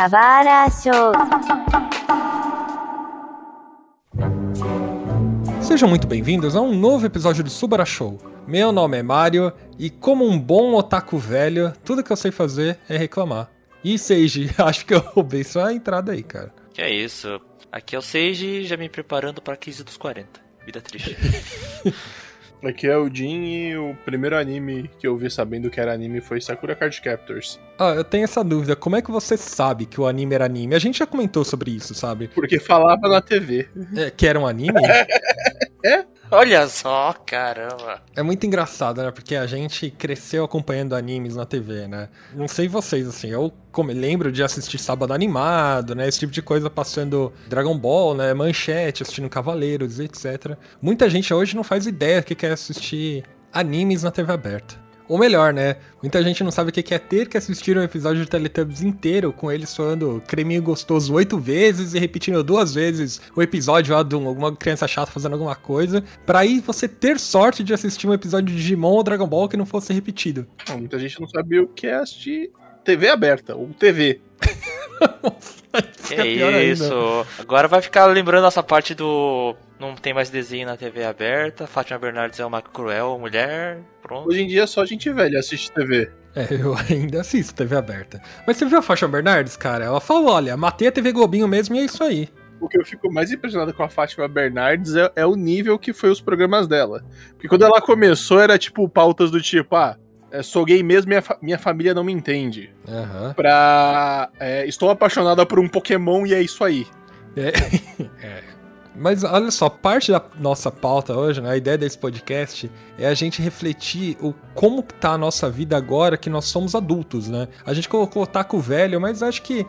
Kawara Show. Sejam muito bem-vindos a um novo episódio do Subara Show. Meu nome é Mario e como um bom otaku velho, tudo que eu sei fazer é reclamar. E Seiji, acho que eu roubei sua entrada aí, cara. Que é isso. Aqui é o Seiji, já me preparando pra crise dos 40. Vida triste. Aqui é o Jin e o primeiro anime que eu vi sabendo que era anime foi Sakura Card Captors. Ah, eu tenho essa dúvida. Como é que você sabe que o anime era anime? A gente já comentou sobre isso, sabe? Porque falava na TV. É, que era um anime? Olha só, caramba. É muito engraçado, né? Porque a gente cresceu acompanhando animes na TV, né? Não sei vocês, assim, eu como, lembro de assistir Sábado Animado, né? Esse tipo de coisa passando Dragon Ball, né? Manchete, assistindo Cavaleiros, etc. Muita gente hoje não faz ideia que quer assistir animes na TV aberta. Ou melhor, né? Muita gente não sabe o que é ter que assistir um episódio de Teletubbies inteiro com eles falando creminho gostoso oito vezes e repetindo duas vezes o episódio lá de alguma criança chata fazendo alguma coisa, pra aí você ter sorte de assistir um episódio de Digimon ou Dragon Ball que não fosse repetido. Muita gente não sabia o que é assistir TV aberta, ou TV. Que é isso. Agora vai ficar lembrando essa parte do. Não tem mais desenho na TV aberta. Fátima Bernardes é uma cruel mulher. Pronto. Hoje em dia só gente velha assiste TV. É, eu ainda assisto TV aberta. Mas você viu a Fátima Bernardes, cara? Ela falou: olha, matei a TV Globinho mesmo e é isso aí. O que eu fico mais impressionado com a Fátima Bernardes é, é o nível que foi os programas dela. Porque quando ela começou era tipo pautas do tipo, ah, é, sou gay mesmo, minha, fa- minha família não me entende. Aham. Pra. é, estou apaixonada por um Pokémon e é isso aí. É. é. Mas olha só, parte da nossa pauta hoje, né, a ideia desse podcast é a gente refletir o como tá a nossa vida agora que nós somos adultos, né? A gente colocou o taco velho, mas acho que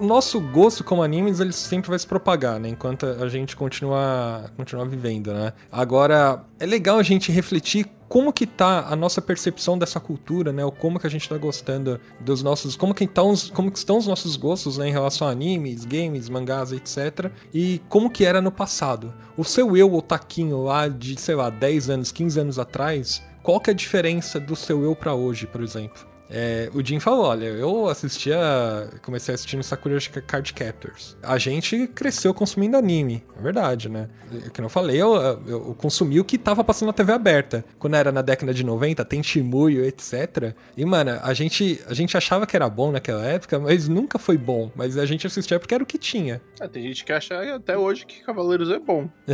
o nosso gosto como animes ele sempre vai se propagar, né? Enquanto a gente continuar continuar vivendo, né? Agora é legal a gente refletir como que tá a nossa percepção dessa cultura, né? O como que a gente tá gostando dos nossos, como que estão os, como que estão os nossos gostos, né, em relação a animes, games, mangás, etc. E como que era no passado. O seu eu otaquinho lá de, sei lá, 10 anos, 15 anos atrás, qual que é a diferença do seu eu pra hoje, por exemplo? É, o Jim falou, olha, eu assistia, comecei assistindo Sakura Card Captors. A gente cresceu consumindo anime, é verdade, né? Como eu falei, eu, eu consumi o que tava passando na TV aberta. Quando era na década de 90, tem Shimuyo, etc. E, mano, a gente, a gente achava que era bom naquela época, mas nunca foi bom. Mas a gente assistia porque era o que tinha. Ah, tem gente que acha até hoje que Cavaleiros é bom. É,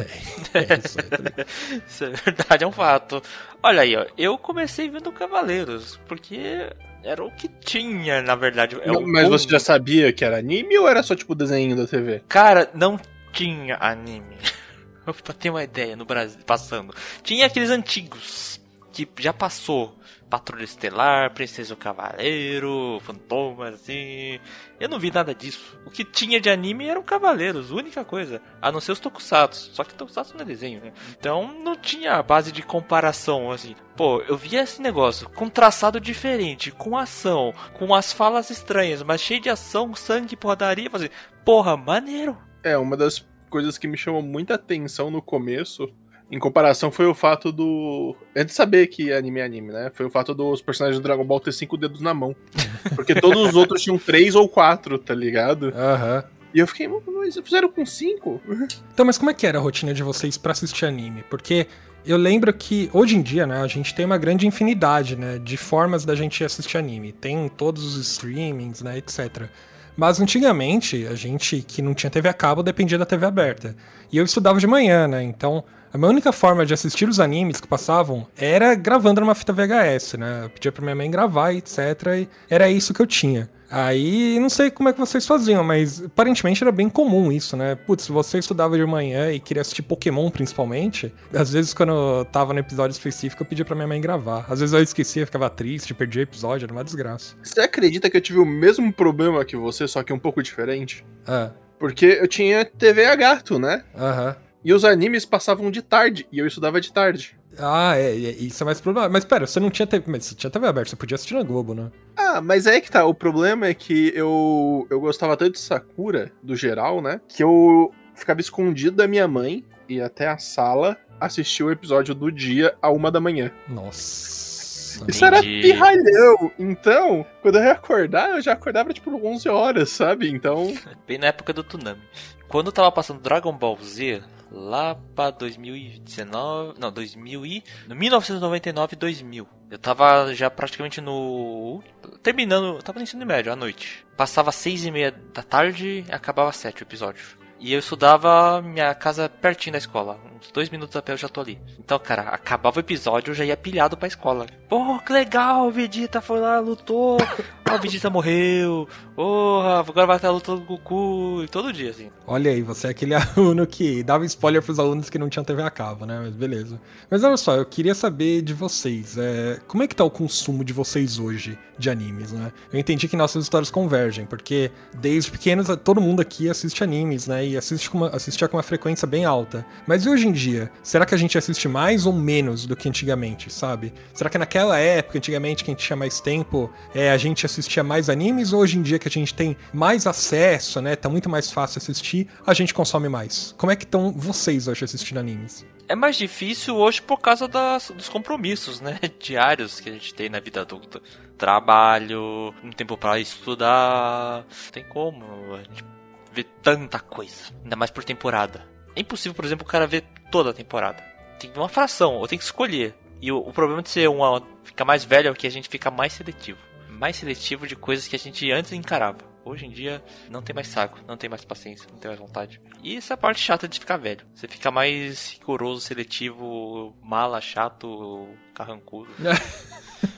é isso aí, tá ligado? Isso é verdade, é um fato. Olha aí, ó. Eu comecei vendo Cavaleiros, porque era o que tinha, na verdade. É Não, mas bom. você já sabia que era anime ou era só tipo desenho da TV? Cara, não tinha anime. pra ter uma ideia, no Brasil, passando. Tinha aqueles antigos, que já passou. Patrulha Estelar, Princesa e o Cavaleiro, Fantomas, assim. Eu não vi nada disso. O que tinha de anime eram Cavaleiros, única coisa. A não ser os Tokusatsu. Só que Tokusatsu não é desenho, né? Então não tinha base de comparação, assim. Pô, eu via esse negócio com traçado diferente, com ação, com as falas estranhas, mas cheio de ação, sangue, porradaria. falei, Porra, maneiro. É, uma das coisas que me chamou muita atenção no começo, em comparação, foi o fato do. Antes de saber que anime é anime, né? Foi o fato dos personagens do Dragon Ball ter cinco dedos na mão. Porque todos os outros tinham três ou quatro, tá ligado? Aham. E eu fiquei, mas fizeram com cinco? Então, mas como é que era a rotina de vocês pra assistir anime? Porque eu lembro que hoje em dia, né, a gente tem uma grande infinidade, né, de formas da gente assistir anime. Tem todos os streamings, né, etc. Mas antigamente, a gente que não tinha TV a cabo dependia da TV aberta. E eu estudava de manhã, né? Então, a minha única forma de assistir os animes que passavam era gravando numa fita VHS, né? Eu pedia pra minha mãe gravar, etc. E era isso que eu tinha. Aí, não sei como é que vocês faziam, mas aparentemente era bem comum isso, né? Putz, se você estudava de manhã e queria assistir Pokémon principalmente, às vezes quando eu tava no episódio específico eu pedia pra minha mãe gravar. Às vezes eu esquecia, ficava triste, perdia episódio, era uma desgraça. Você acredita que eu tive o mesmo problema que você, só que um pouco diferente? Ah, Porque eu tinha TV a gato, né? aham. E os animes passavam de tarde, e eu estudava de tarde. Ah, é, é, isso é mais problemático. Mas pera, você não tinha TV, mas você tinha TV aberta, você podia assistir na Globo, né? Ah, mas é que tá. O problema é que eu, eu gostava tanto de Sakura, do geral, né? Que eu ficava escondido da minha mãe, ia até a sala, assistir o episódio do dia a uma da manhã. Nossa. Isso era pirralhão. Então, quando eu ia acordar, eu já acordava tipo 11 horas, sabe? Então, Bem na época do Tsunami. Quando eu tava passando Dragon Ball Z, lá pra 2019. Não, 2000 e. No 1999 e 2000. Eu tava já praticamente no. Terminando. Tava no ensino médio à noite. Passava seis e meia da tarde e acabava sete o episódio. E eu estudava minha casa pertinho da escola. Uns dois minutos a pé eu já tô ali. Então, cara, acabava o episódio, eu já ia pilhado pra escola. Pô, que legal, o Vegeta foi lá, lutou. Ó, o Vegeta morreu. Porra, agora vai ter a luta do Goku. E todo dia, assim. Olha aí, você é aquele aluno que dava spoiler pros alunos que não tinham TV a cabo, né? Mas beleza. Mas olha só, eu queria saber de vocês. é, como é que tá o consumo de vocês hoje de animes, né? Eu entendi que nossas histórias convergem, porque desde pequenos todo mundo aqui assiste animes, né? E assiste com uma, assistia com uma frequência bem alta. Mas hoje em dia? Será que a gente assiste mais ou menos do que antigamente, sabe? Será que naquela época, antigamente, que a gente tinha mais tempo, é, a gente assistia mais animes? Ou hoje em dia que a gente tem mais acesso, né? Tá muito mais fácil assistir, a gente consome mais. Como é que estão vocês hoje assistindo animes? É mais difícil hoje por causa das, dos compromissos, né? Diários que a gente tem na vida adulta. Trabalho, um tempo pra estudar. Não tem como a gente ver tanta coisa. Ainda mais por temporada. É impossível, por exemplo, o cara ver toda a temporada. Tem uma fração, ou tem que escolher. E o, o problema de ser uma. ficar mais velho é que a gente fica mais seletivo. Mais seletivo de coisas que a gente antes encarava. Hoje em dia não tem mais saco, não tem mais paciência, não tem mais vontade. E essa é a parte chata de ficar velho. Você fica mais rigoroso, seletivo, mala, chato, carrancudo.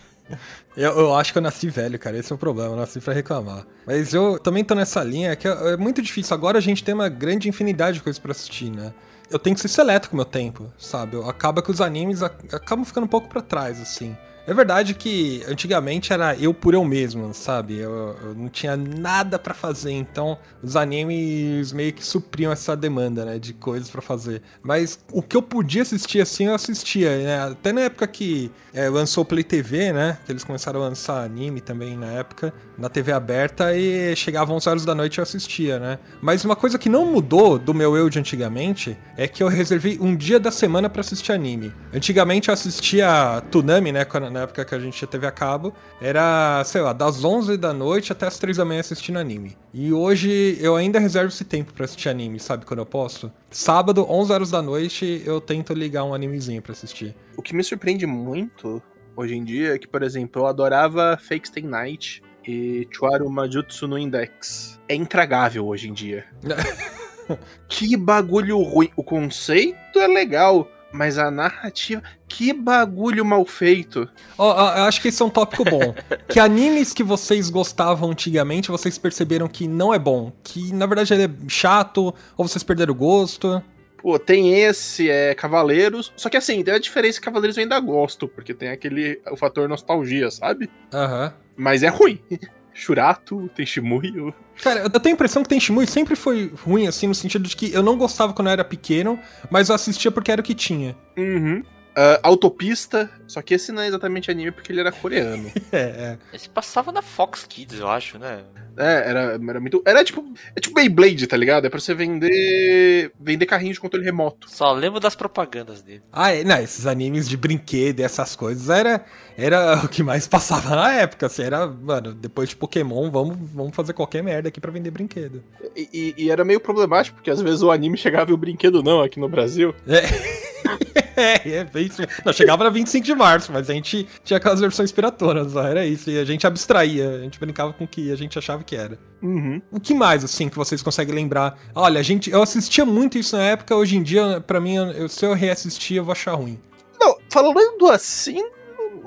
Eu, eu acho que eu nasci velho, cara. Esse é o problema. Eu nasci pra reclamar. Mas eu também tô nessa linha que é é muito difícil. Agora a gente tem uma grande infinidade de coisas pra assistir, né? Eu tenho que ser seleto com o meu tempo, sabe? Acaba que os animes ac- acabam ficando um pouco pra trás, assim. É verdade que antigamente era eu por eu mesmo, sabe? Eu, eu não tinha nada pra fazer, então os animes meio que supriam essa demanda, né, de coisas pra fazer. Mas o que eu podia assistir assim, eu assistia, né? Até na época que é, lançou o Play TV, né? Que eles começaram a lançar anime também na época, na TV aberta e chegava 11 horas da noite eu assistia, né? Mas uma coisa que não mudou do meu eu de antigamente é que eu reservei um dia da semana pra assistir anime. Antigamente eu assistia Tsunami, né? Na época que a gente TV a cabo. Era, sei lá, das 11 da noite até as 3 da manhã assistindo anime. E hoje eu ainda reservo esse tempo pra assistir anime, sabe? Quando eu posso. Sábado, 11 horas da noite, eu tento ligar um animezinho pra assistir. o que me surpreende muito hoje em dia é que, por exemplo, eu adorava Fake Stay Night e Chuaru Majutsu no Index. É intragável hoje em dia. que bagulho ruim. O conceito é legal, mas a narrativa. Que bagulho mal feito. Ó, ó, eu acho que esse é um tópico bom. que animes que vocês gostavam antigamente, vocês perceberam que não é bom. Que na verdade ele é chato, ou vocês perderam o gosto. Pô, tem esse, é Cavaleiros. Só que assim, tem a diferença que Cavaleiros eu ainda gosto, porque tem aquele. o fator nostalgia, sabe? Aham. Mas é ruim. Churato, tem Shimuyo. Cara, eu tenho a impressão que tem Shimui sempre foi ruim, assim, no sentido de que eu não gostava quando eu era pequeno, mas eu assistia porque era o que tinha. Uhum. Ah, Autopista, só que esse não é exatamente anime porque ele era coreano. É, é. Esse passava na Fox Kids, eu acho, né? é, era, era muito. Era tipo. É tipo Beyblade, tá ligado? É pra você vender. vender carrinho de controle remoto. Só lembro das propagandas dele. Ah, é, não, esses animes de brinquedo e essas coisas era, era o que mais passava na época. Assim, era, mano, depois de Pokémon, vamos, vamos fazer qualquer merda aqui pra vender brinquedo. E, e- e era meio problemático, porque às vezes o anime chegava e o brinquedo não aqui no Brasil. É, é, bem isso. Não, chegava na 25 de março, mas a gente tinha aquelas versões piratonas, era isso. E a gente abstraía, a gente brincava com o que a gente achava que era. Uhum. O que mais, assim, que vocês conseguem lembrar? Olha, a gente, eu assistia muito isso na época, hoje em dia, pra mim, eu- se eu reassistir, eu vou achar ruim. Não, falando assim,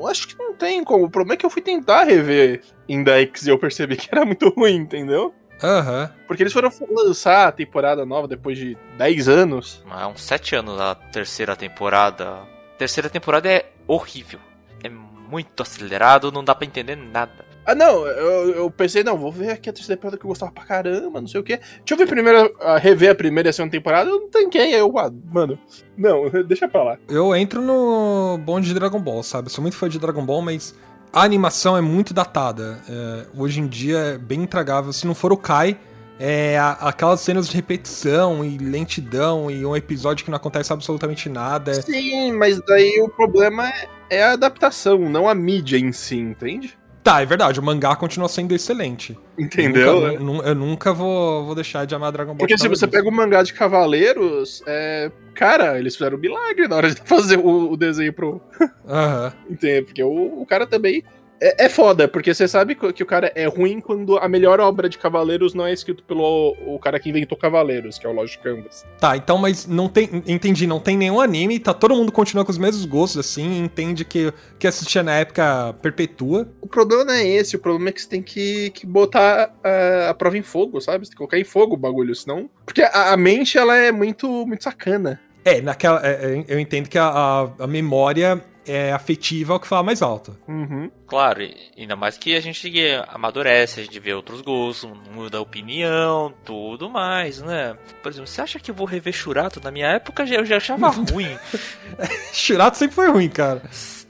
acho que não tem como. O problema é que eu fui tentar rever Index e eu percebi que era muito ruim, entendeu? Aham. Porque eles foram lançar a temporada nova depois de 10 anos. Há uns sete anos a terceira temporada. A terceira temporada é horrível. É muito acelerado, não dá pra entender nada. Ah, não, eu, eu pensei, não, vou ver aqui a terceira temporada que eu gostava pra caramba, não sei o quê. Deixa eu ver primeiro, a rever a primeira e a segunda temporada, eu não tanquei, aí eu, ah, mano, não, deixa pra lá. Eu entro no bonde de Dragon Ball, sabe? Eu sou muito fã de Dragon Ball, mas a animação é muito datada. É, hoje em dia é bem intragável. Se não for o Kai, é aquelas cenas de repetição e lentidão e um episódio que não acontece absolutamente nada. Sim, mas daí o problema é, é a adaptação, não a mídia em si, entende? Tá, é verdade, o mangá continua sendo excelente. Entendeu? Eu nunca, né? eu nunca vou, vou deixar de amar Dragon Ball. Porque se você pega o mangá de Cavaleiros, é... cara, eles fizeram um milagre na hora de fazer o, o desenho pro. Aham. Entende? Porque o, o cara também. É, é foda, porque você sabe que o cara é ruim quando a melhor obra de Cavaleiros não é escrito pelo o cara que inventou Cavaleiros, que é o Logic Canvas. Tá, então, mas não tem. Entendi, não tem nenhum anime, tá todo mundo continua com os mesmos gostos, assim, entende que que assistia na época perpetua. O problema não é esse, o problema é que você tem que, que botar a, a prova em fogo, sabe? Você tem que colocar em fogo o bagulho, senão. Porque a, a mente, ela é muito, muito sacana. É, naquela. é, é, eu entendo que a, a, a memória é afetiva é o que fala mais alto. Uhum. Claro, ainda mais que a gente amadurece, a gente vê outros gostos, muda a opinião, tudo mais, né? Por exemplo, você acha que eu vou rever Churato? Na minha época eu já achava ruim. Shurato sempre foi ruim, cara.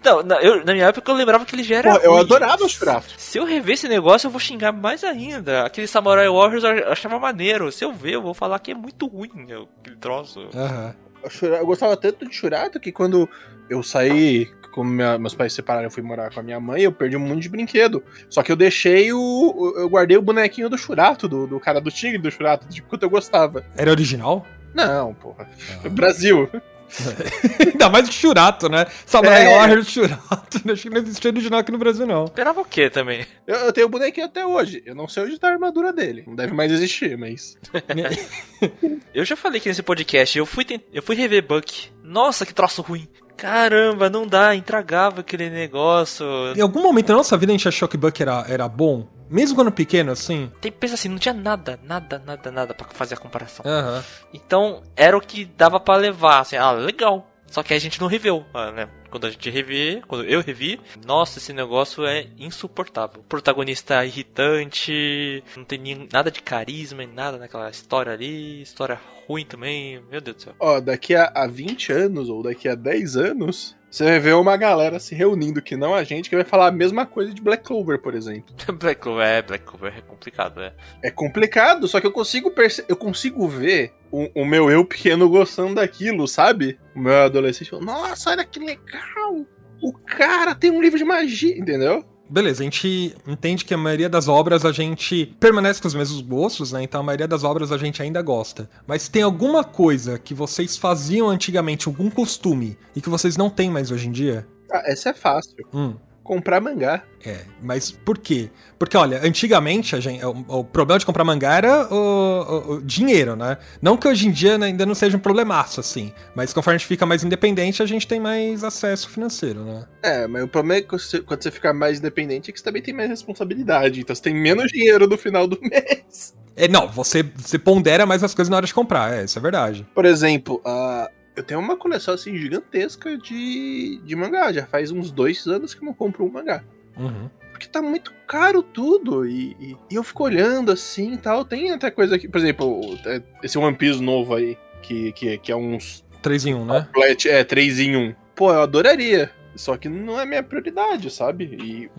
Não, na, eu- na minha época eu lembrava que ele já era Pô, eu ruim. adorava o Shurato. Se eu rever esse negócio, eu vou xingar mais ainda. Aquele Samurai Warriors eu achava maneiro. Se eu ver, eu vou falar que é muito ruim meu, aquele troço. Aham. Eu Eu gostava tanto de Churato que quando eu saí, como minha- meus pais se separaram, eu fui morar com a minha mãe, eu perdi um monte de brinquedo. Só que eu deixei o. Eu guardei o bonequinho do Churato, do, do cara do tigre do Churato, de quanto eu gostava. Era original? Não, porra. Brasil. Ainda mais o Shurato, né? Samurai É. Warriors Shurato. Acho que não existia original aqui no Brasil, não. Esperava o quê também? Eu, eu tenho o bonequinho até hoje. Eu não sei onde tá a armadura dele. Não deve mais existir, mas. Eu já falei aqui nesse podcast, eu fui, tent- eu fui rever Buck. Nossa, que troço ruim. Caramba, não dá, intragável aquele negócio. Em algum momento da nossa vida a gente achou que Buck era, era bom? Mesmo quando pequeno, assim? Tem, pensa assim, não tinha nada, nada, nada, nada pra fazer a comparação. Aham. Então, era o que dava pra levar, assim, ah, legal. Só que a gente não reveu, ah, né? Quando a gente revê, quando eu revi, nossa, esse negócio é insuportável. Protagonista irritante, não tem nem, nada de carisma, nem nada naquela história ali, história ruim também, meu Deus do céu. Ó, daqui a, a 20 anos ou daqui a 10 anos, você vai ver uma galera se reunindo que não a gente que vai falar a mesma coisa de Black Clover, por exemplo. Black Clover, é, Black Clover é complicado, é. É complicado, só que eu consigo eu consigo ver o, o meu eu pequeno gostando daquilo, sabe? O meu adolescente falando, nossa, olha que legal! O cara tem um livro de magia, entendeu? Beleza, a gente entende que a maioria das obras a gente permanece com os mesmos gostos, né? Então a maioria das obras a gente ainda gosta. Mas tem alguma coisa que vocês faziam antigamente, algum costume, e que vocês não têm mais hoje em dia? Ah, essa é fácil. Hum. Comprar mangá. É, mas por quê? Porque, olha, antigamente a gente, o, o problema de comprar mangá era o, o- o dinheiro, né? Não que hoje em dia né, ainda não seja um problemaço, assim. Mas conforme a gente fica mais independente, a gente tem mais acesso financeiro, né? É, mas o problema é que você- quando você ficar mais independente é que você também tem mais responsabilidade. Então você tem menos dinheiro no final do mês. É, não, você, você pondera mais as coisas na hora de comprar, é, isso é verdade. Por exemplo, ah, eu tenho uma coleção assim gigantesca de, de mangá. Já faz uns dois anos que eu não compro um mangá. Uhum. Porque tá muito caro tudo. E, e- e eu fico olhando assim e tal. Tem até coisa aqui, por exemplo, é, esse One Piece novo aí, que, que, que é uns. 3 em 1, né? flat- É, 3 em 1. Pô, eu adoraria. Só que não é minha prioridade, sabe? E,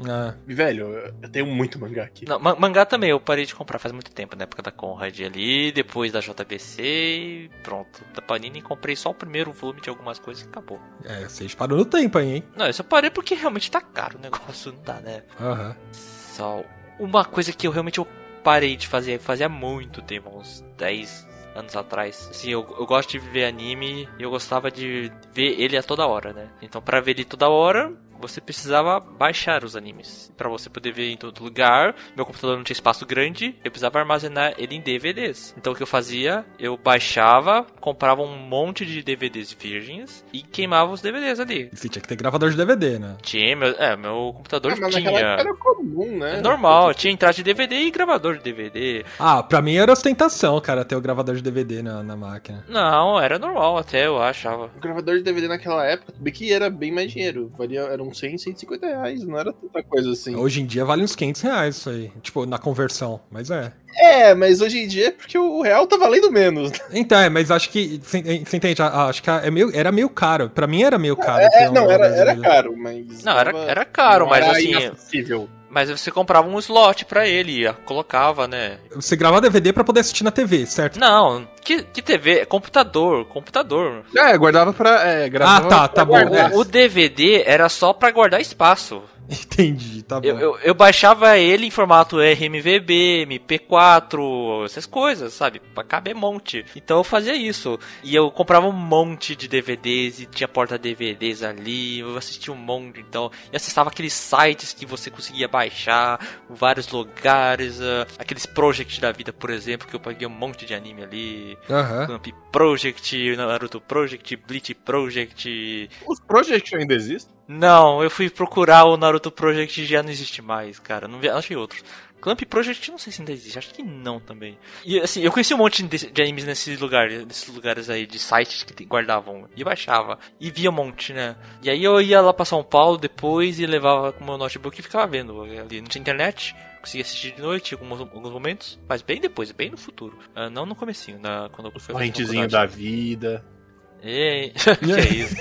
e, velho, eu- tenho muito mangá aqui. Não, ma- mangá também, eu parei de comprar faz muito tempo, na época da Conrad ali, depois da JBC e pronto. Da Panini comprei só o primeiro volume de algumas coisas e acabou. É, vocês parou no tempo aí, hein? Não, isso eu parei porque realmente tá caro o negócio, não dá, né? Aham. Só uma coisa que eu realmente eu parei de fazer fazia muito tempo, uns 10 anos atrás. Assim, eu, eu gosto de ver anime e eu gostava de ver ele a toda hora, né? Então, pra ver ele toda hora, você precisava baixar os animes. Pra você poder ver em todo lugar, meu computador não tinha espaço grande, eu precisava armazenar ele em DVDs. Então, o que eu fazia? Eu baixava, comprava um monte de DVDs virgens e queimava os DVDs ali. E você tinha que ter gravador de DVD, né? Tinha, meu, é, meu computador Ah, mas tinha. época era comum, né? É normal, tinha entrada de DVD e gravador de DVD. Ah, pra mim era ostentação, cara, ter o gravador de DVD na, na máquina. Não, era normal até, eu achava. O gravador de DVD naquela época, bem que era bem mais dinheiro. Valia, eram 100, 150 reais, não era tanta coisa assim. Hoje em dia vale uns 500 reais isso aí. Tipo, na conversão. Mas é. É, mas hoje em dia é porque o real tá valendo menos. Então, é, mas acho que. Você entende? Acho que é meio, era meio caro. Pra mim era meio caro. É, um não, era, era caro, mas. Não, era, era caro, não mas era assim. inacessível. Mas você comprava um slot pra ele, colocava, né? Você gravava DVD pra poder assistir na TV, certo? Não, que, que TV? É computador, computador. É, guardava pra. É, ah, tá, tá bom. O, o DVD era só pra guardar espaço. Entendi, tá bom. Eu, eu, eu, baixava ele em formato RMVB, MP4, essas coisas, sabe? Pra caber monte. Então eu fazia isso. E eu comprava um monte de DVDs e tinha porta DVDs ali. Eu assistia um monte, então. E acessava aqueles sites que você conseguia baixar, vários lugares, uh, aqueles Project da vida, por exemplo, que eu paguei um monte de anime ali. Uhum. Clamp Project, Naruto Project, Bleach Project. Os Project ainda existem? Não, eu fui procurar o Naruto Project e já não existe mais, cara. Não vi, achei outros. Clamp Project não sei se ainda existe, acho que não também. E assim, eu conheci um monte de, de animes nesses lugares, nesses lugares aí, de sites que guardavam e baixava. E via um monte, né? E aí eu ia lá pra São Paulo depois e levava com o meu notebook e ficava vendo ali. Não tinha internet, conseguia assistir de noite alguns, alguns momentos, mas bem depois, bem no futuro. Uh, não no comecinho, na, quando eu fui Correntezinho da vida. Ei, que é isso?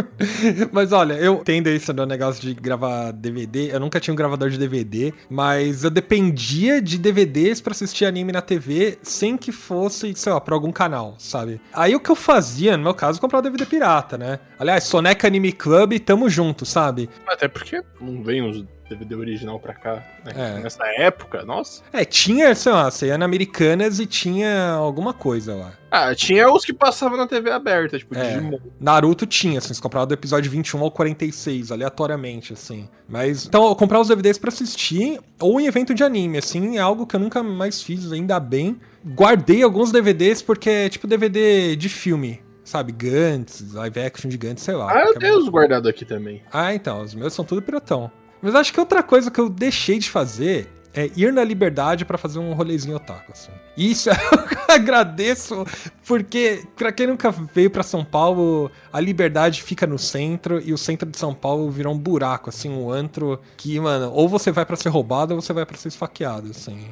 mas olha, eu entendo isso do negócio de gravar DVD. Eu nunca tinha um gravador de DVD, mas eu dependia de DVDs para assistir anime na TV sem que fosse, sei lá, pra algum canal, sabe? Aí o que eu fazia, no meu caso, comprar o DVD pirata, né? Aliás, Soneca Anime Club, tamo junto, sabe? Até porque não vem os DVD original pra cá, né? é. Nessa época, nossa. É, tinha, sei lá, você ia na Americanas e tinha alguma coisa lá. Ah, tinha os que passavam na TV aberta, tipo é, Digimon. Naruto tinha, assim, você comprava do episódio 21 ao 46, aleatoriamente, assim. Mas, então, eu comprava os DVDs pra assistir, ou em evento de anime, assim, é algo que eu nunca mais fiz, ainda bem. Guardei alguns DVDs porque é tipo DVD de filme sabe, Gantz, live action de Gantz, sei lá. Ah, eu tenho os guardados aqui também. Ah, então, os meus são tudo pirotão. Mas acho que outra coisa que eu deixei de fazer é ir na liberdade para fazer um rolezinho otaku, assim. Isso eu agradeço, porque para quem nunca veio para São Paulo, a liberdade fica no centro e o centro de São Paulo virou um buraco, assim, um antro que, mano, ou você vai para ser roubado ou você vai para ser esfaqueado, assim.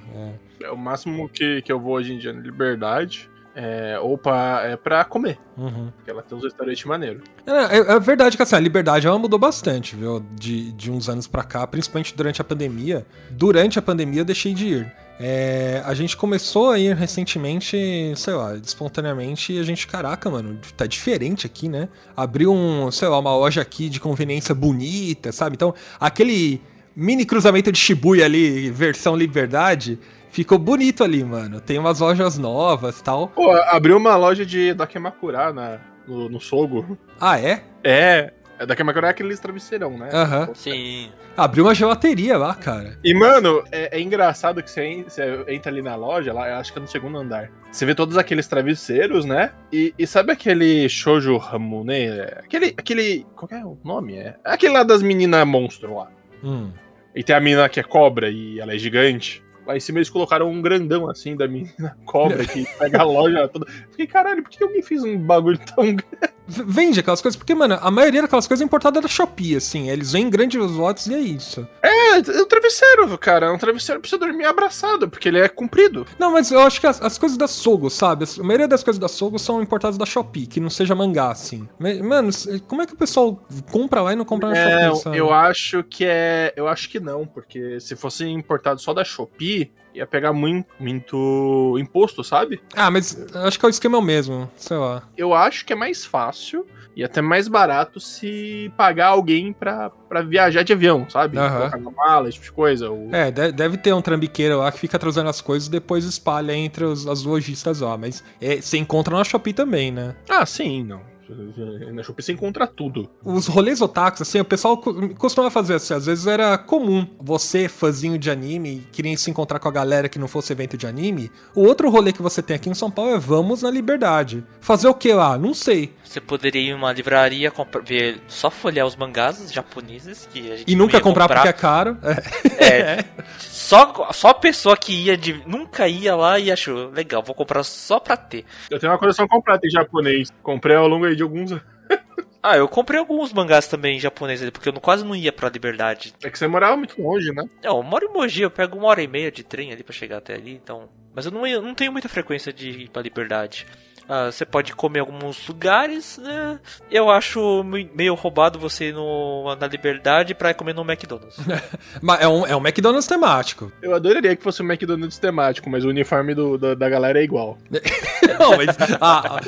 É. é o máximo que, que eu vou hoje em dia na liberdade é, ou pra, é pra comer. Uhum. Porque ela tem uns restaurantes maneiros. É, é, é, verdade que assim, a liberdade ela mudou bastante, viu? De, de uns anos pra cá, principalmente durante a pandemia. Durante a pandemia eu deixei de ir. É, a gente começou a ir recentemente, sei lá, espontaneamente, e a gente, caraca, mano, tá diferente aqui, né? Abriu um, sei lá, uma loja aqui de conveniência bonita, sabe? Então, aquele mini cruzamento de Shibuya ali, versão liberdade, ficou bonito ali, mano. Tem umas lojas novas tal. Pô, abriu uma loja de Dakemakura na, no, no Sogo. Ah, é? É. É Dakemakura é aquele travesseirão, né? Aham. Uhum. Sim. Abriu uma gelateria lá, cara. E, mano, é, é engraçado que você, você, entra ali na loja, lá, acho que é no segundo andar. Você vê todos aqueles travesseiros, né? E, e sabe aquele Shoujo Hamune? Aquele. aquele. Qual é o nome? É aquele lá das meninas monstro lá. Hum. E tem a menina que é cobra e ela é gigante. Em cima eles colocaram um grandão assim da menina cobra que pega a loja toda. Fiquei, caralho, por que alguém fez um bagulho tão grande? Vende aquelas coisas, porque, mano, a maioria daquelas coisas é importada da Shopee, assim. Eles vêm em grandes lotes e é isso. É, é um travesseiro, cara. É um travesseiro pra você dormir abraçado, porque ele é comprido. Não, mas eu acho que as, as coisas da Sogo, sabe? A maioria das coisas da Sogo são importadas da Shopee, que não seja mangá, assim. Mano, como é que o pessoal compra lá e não compra na é, Shopee, sabe? Eu acho que é. Eu acho que não, porque se fosse importado só da Shopee, ia pegar muito, muito imposto, sabe? Ah, mas acho que o esquema é o mesmo, sei lá. Eu acho que é mais fácil e até mais barato se pagar alguém pra, pra viajar de avião, sabe? Uhum. Colocar na mala, esse tipo de coisa. Ou... É, deve ter um trambiqueiro lá que fica trazendo as coisas e depois espalha entre os, as lojistas lá. Mas é, você encontra na Shopee também, né? Ah, sim, não. Na Shopee você encontra tudo. Os rolês otakus, assim, o pessoal costumava fazer assim. Às vezes era comum você, fãzinho de anime, queria se encontrar com a galera que não fosse evento de anime. O outro rolê que você tem aqui em São Paulo é Vamos na Liberdade. Fazer o que lá? Não sei. Você poderia ir em uma livraria, ver, só folhear os mangás japoneses que a gente E nunca comprar, comprar, porque é caro. É. é. Só, só a pessoa que ia de, nunca ia lá e achou legal, vou comprar só pra ter. Eu tenho uma coleção completa em japonês. Comprei ao longo de alguns Ah, eu comprei alguns mangás também em japonês, porque eu quase não ia pra Liberdade. É que você morava muito longe, né? Não, eu moro em Mogi, eu pego uma hora e meia de trem ali pra chegar até ali, então... Mas eu não, eu não tenho muita frequência de ir pra Liberdade. Ah, você pode comer em alguns lugares, né? Eu acho me- meio roubado você ir no, na Liberdade pra comer no McDonald's. Mas é um, é um McDonald's temático. Eu adoraria que fosse um McDonald's temático, mas o uniforme do, da, da galera é igual. Não, mas ah,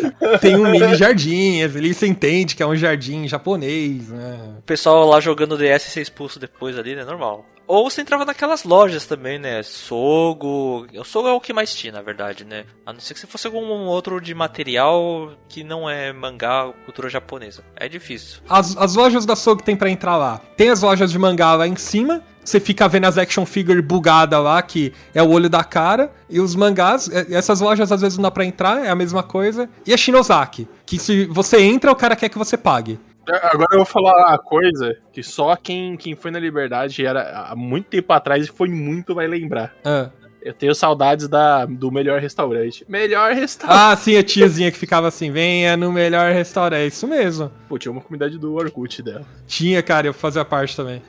tem um mini jardim, ali você entende que é um jardim japonês, né? O pessoal lá jogando DS e ser expulso depois ali, né? Normal. Ou você entrava naquelas lojas também, né? Sogo. O Sogo é o que mais tinha, na verdade, né? A não ser que você fosse algum outro de material que não é mangá cultura japonesa. É difícil. As, as lojas da Sogo tem pra entrar lá. Tem as lojas de mangá lá em cima. Você fica vendo as action figure bugada lá, que é o olho da cara. E os mangás, essas lojas às vezes não dá pra entrar, é a mesma coisa. E a Shinozaki, que se você entra, o cara quer que você pague. Agora eu vou falar uma coisa que só quem, quem foi na Liberdade era há muito tempo atrás e foi muito vai lembrar. Ah, Eu tenho saudades da, do melhor restaurante. Melhor restaurante. Ah, sim, a tiazinha que ficava assim, venha no melhor restaurante. É isso mesmo. Pô, tinha uma comunidade do Orkut dela. Tinha, cara, eu fazia parte também.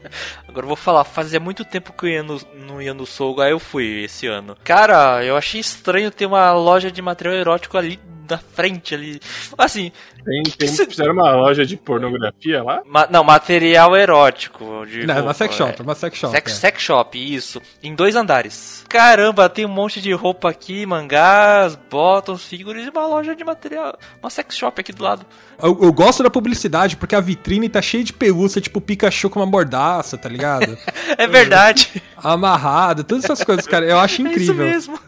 Agora eu vou falar, fazia muito tempo que eu ia no, não ia no Sogo, aí eu fui esse ano. Cara, eu achei estranho ter uma loja de material erótico ali na frente ali. Assim, Tem, tem, Isso- Fizeram uma loja de pornografia lá? ma- não, material erótico. digo, Não, é uma sex é, shop, uma sex shop. Sex, é. sex shop, isso. Em dois andares. Caramba, tem um monte de roupa aqui, mangás, bottoms, figuras e uma loja de material. Uma sex shop aqui do lado. Eu, eu gosto da publicidade porque a vitrine tá cheia de pelúcia, tipo Pikachu com uma mordaça, tá ligado? É verdade. Amarrado, todas essas coisas, cara. Eu acho É isso incrível. mesmo.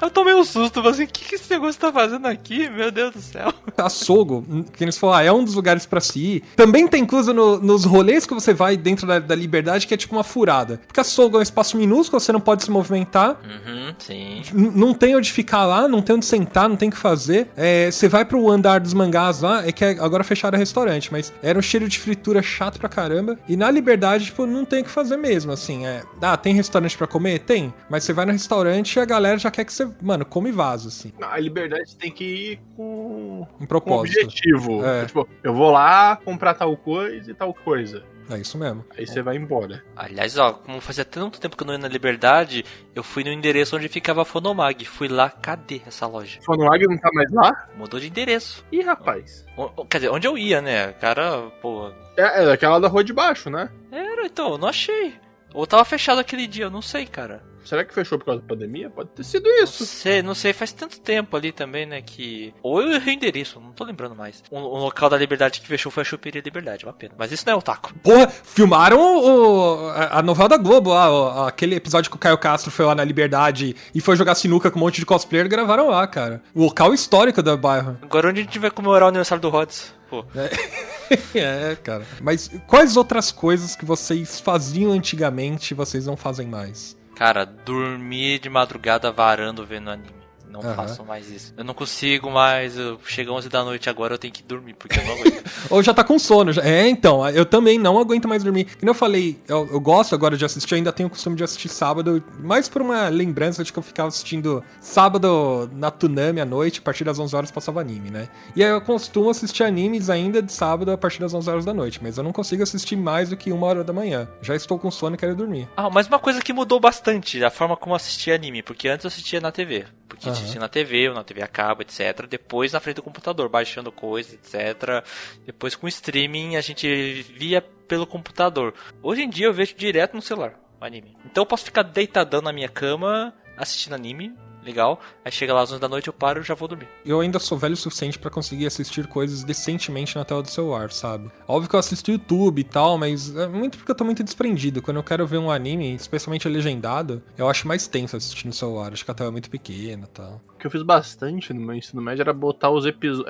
Eu tomei um susto, mas assim, o que, que esse negócio tá fazendo aqui? Meu Deus do céu. A Sogo, que eles falaram, ah, é um dos lugares pra se ir. Também tá incluso no- nos rolês que você vai dentro da, da liberdade, que é tipo uma furada. Porque a Sogo é um espaço minúsculo, você não pode se movimentar. Uhum, sim. N- Não tem onde ficar lá, não tem onde sentar, não tem o que fazer. É, você vai pro andar dos mangás lá, é que é- agora fecharam o restaurante, mas era um cheiro de fritura chato pra caramba. E na liberdade, tipo, não tem o que fazer mesmo, assim. É, ah, tem restaurante pra comer? Tem. Mas você vai no restaurante e a galera já quer que você, mano, come vaso, assim. A Liberdade tem que ir com, Um com propósito. objetivo. É. Tipo, eu vou lá comprar tal coisa e tal coisa. É isso mesmo. Aí você vai embora. Aliás, ó, como fazia tanto tempo que eu não ia na Liberdade, eu fui no endereço onde ficava a Fonomag. Fui lá, cadê essa loja? Fonoag não tá mais lá? Mudou de endereço. Ih, rapaz. O- Quer dizer, onde eu ia, né? Cara, pô. É, é daquela da rua de baixo, né? Era, então, eu não achei. Ou tava fechado aquele dia, eu não sei, cara. Será que fechou por causa da pandemia? Pode ter sido Não isso. sei, não sei, faz tanto tempo ali também, né, que... Ou eu errei o endereço, não tô lembrando mais. Um, um local da Liberdade que fechou foi a Choperia Liberdade, uma pena. Mas isso não é o taco. Porra, filmaram o- a a novela da Globo lá, o- aquele episódio que o Caio Castro foi lá na Liberdade e foi jogar sinuca com um monte de cosplayer, gravaram lá, cara. O local histórico do bairro. Agora onde a gente vai comemorar o aniversário do Rods? Pô, é, cara. Mas quais outras coisas que vocês faziam antigamente e vocês não fazem mais? Cara, dormir de madrugada varando vendo anime. Não Aham. façam mais isso. Eu não consigo mais, eu chego 11 da noite agora, eu tenho que dormir, porque eu não aguento. Ou já tá com sono. já- É, então, eu também não aguento mais dormir. Como eu falei, eu, eu gosto agora de assistir, eu ainda tenho o costume de assistir sábado, mais por uma lembrança de que eu ficava assistindo sábado na Tunami à noite, a partir das 11 horas passava anime, né? E aí eu costumo assistir animes ainda de sábado a partir das 11 horas da noite, mas eu não consigo assistir mais do que uma hora da manhã. Já estou com sono e quero dormir. Ah, mas uma coisa que mudou bastante, a forma como eu assistia anime, porque antes eu assistia na TV. Porque Aham. assistia na TV, ou na TV a cabo, etc. Depois na frente do computador, baixando coisas, etc. Depois com streaming a gente via pelo computador. Hoje em dia eu vejo direto no celular, o anime. Então eu posso ficar deitadão na minha cama, assistindo anime, legal. Aí chega lá às 11 da noite, eu paro e já vou dormir. Eu ainda sou velho o suficiente pra conseguir assistir coisas decentemente na tela do celular, sabe? Óbvio que eu assisto YouTube e tal, mas é muito porque eu tô muito desprendido. Quando eu quero ver um anime, especialmente legendado, eu acho mais tenso assistir no celular. Acho que a tela é muito pequena e tal. O que eu fiz bastante no meu ensino médio era botar os episódios.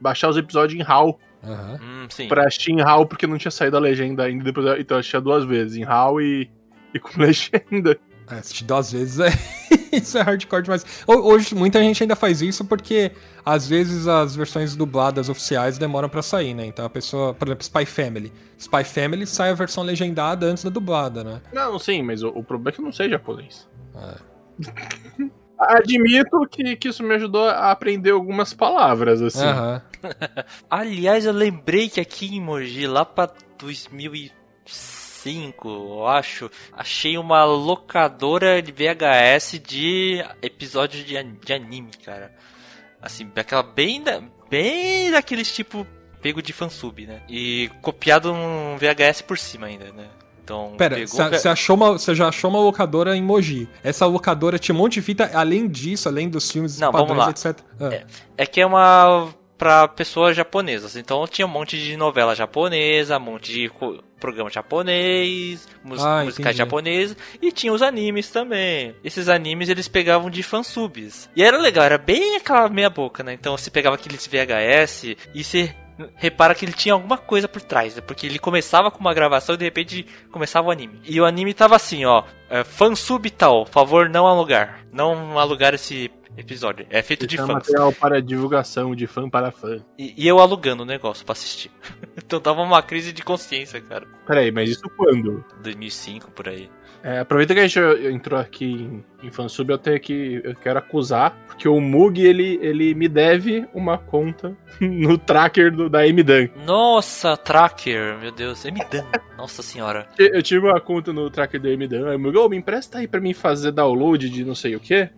baixar os episódios em RAW. Aham. Hum, sim. Pra assistir em RAW, porque não tinha saído a legenda ainda. Depois, eu- então eu assistia duas vezes, em RAW e, e com legenda. É, assistir duas vezes é. isso é hardcore demais. Ho- Hoje, muita gente ainda faz isso porque, às vezes, as versões dubladas oficiais demoram pra sair, né? Então a pessoa. Por exemplo, Spy Family. Spy Family sai a versão legendada antes da dublada, né? Não, sim, mas o, o problema é que eu não sei japonês. É. Admito que, que isso me ajudou a aprender algumas palavras, assim. Aham. Aliás, eu lembrei que aqui em Mogi, lá pra 2005, eu acho, achei uma locadora de VHS de episódios de, de anime, cara. Assim, aquela bem da, bem daqueles tipo pego de fansub, né? E copiado um VHS por cima ainda, né? Então, Pera, você achou uma, você já achou uma locadora em Mogi. Essa locadora tinha um monte de fita, além disso, além dos filmes Não, vamos lá. etc. Ah. É, é que é uma para pessoas japonesas. Então tinha um monte de novela japonesa, um monte de programa japonês, mus Ah, musicais entendi. japoneses e tinha os animes também. Esses animes eles pegavam de fansubs. E era legal, era bem aquela meia boca, né? Então você pegava aqueles VHS e você repara que ele tinha alguma coisa por trás, né? porque ele começava com uma gravação e de repente começava o anime. E o anime tava assim, ó, é, fansub tal, favor não alugar, não alugar esse episódio. É feito de Esse é fãs. material para divulgação, de fã para fã. E, e eu alugando o negócio pra assistir. então dava uma crise de consciência, cara. Peraí, mas isso quando? 2005 por aí. É, aproveita que a gente entrou aqui em, em fansub, eu tenho que. Eu quero acusar, porque o Mug ele, ele me deve uma conta no tracker do, da MDAN. Nossa, tracker, meu Deus, Emidan. Nossa senhora. Eu eu tive uma conta no tracker do MDAN, aí o Mug, ô, me empresta aí pra mim fazer download de não sei o que.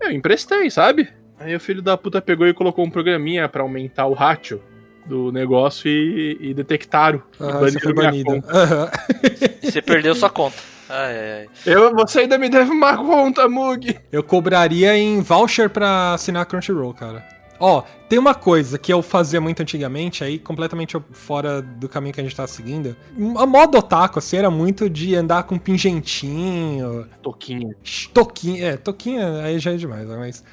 Eu emprestei, sabe? Aí o filho da puta pegou e colocou um programinha pra aumentar o ratio do negócio e, e detectaram. E Aham, baniram você foi banido. E você perdeu sua conta. Ai, ai, ai. Eu, você ainda me deve uma conta, Mug. Eu cobraria em voucher pra assinar Crunchyroll, cara. Ó, tem uma coisa que eu fazia muito antigamente, aí completamente fora do caminho que a gente tá seguindo. A moda otaku, assim, era muito de andar com pingentinho, Toquinha. toquinha, é, toquinha aí já é demais, né, mas...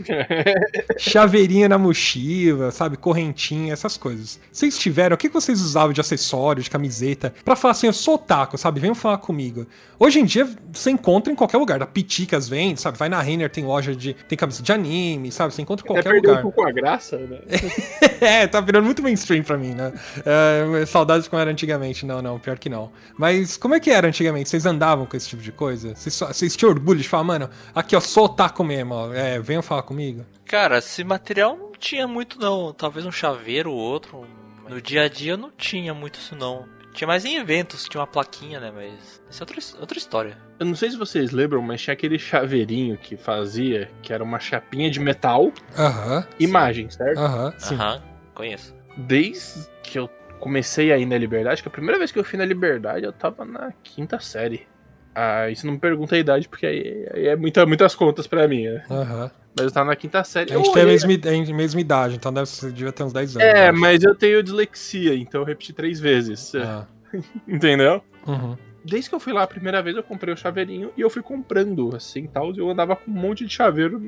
chaveirinha na mochila, sabe, correntinha, essas coisas. Vocês tiveram, o que vocês usavam de acessório, de camiseta, pra falar assim, eu sou otaku, sabe, venham falar comigo. Hoje em dia, você encontra em qualquer lugar, da Piticas vende, sabe, vai na Renner, tem loja de, tem camisa de anime, sabe, você encontra em Até qualquer um lugar. pouco a graça, né? é, tá virando muito mainstream pra mim, né? É, saudades como era antigamente. Não, não, pior que não. Mas como é que era antigamente? Vocês andavam com esse tipo de coisa? Vocês tinham orgulho de falar, mano, aqui ó, sou otaku mesmo, ó. É, venham falar comigo. Cara, esse material não tinha muito não. Talvez um chaveiro ou outro. No dia a dia não tinha muito isso não. Tinha mais em eventos, tinha uma plaquinha, né? Mas. Isso é outra, outra história. Eu não sei se vocês lembram, mas tinha aquele chaveirinho que fazia, que era uma chapinha de metal, Aham, imagem, certo? aham, sim. Aham, conheço. Desde que eu comecei a ir na Liberdade, que a primeira vez que eu fui na Liberdade, eu tava na quinta série. Ah, isso não me pergunta a idade, porque aí, aí é muita, muitas contas pra mim, né? aham. Mas eu tava na quinta série. A gente Eu tem a mesma, a mesma idade, então deve, ser- devia ter uns 10 anos. É, mas eu tenho dislexia, então eu repeti três vezes. Ah, Entendeu? uhum. Desde que eu fui lá a primeira vez, eu comprei o chaveirinho e eu fui comprando, assim, tal. Eu andava com um monte de chaveiro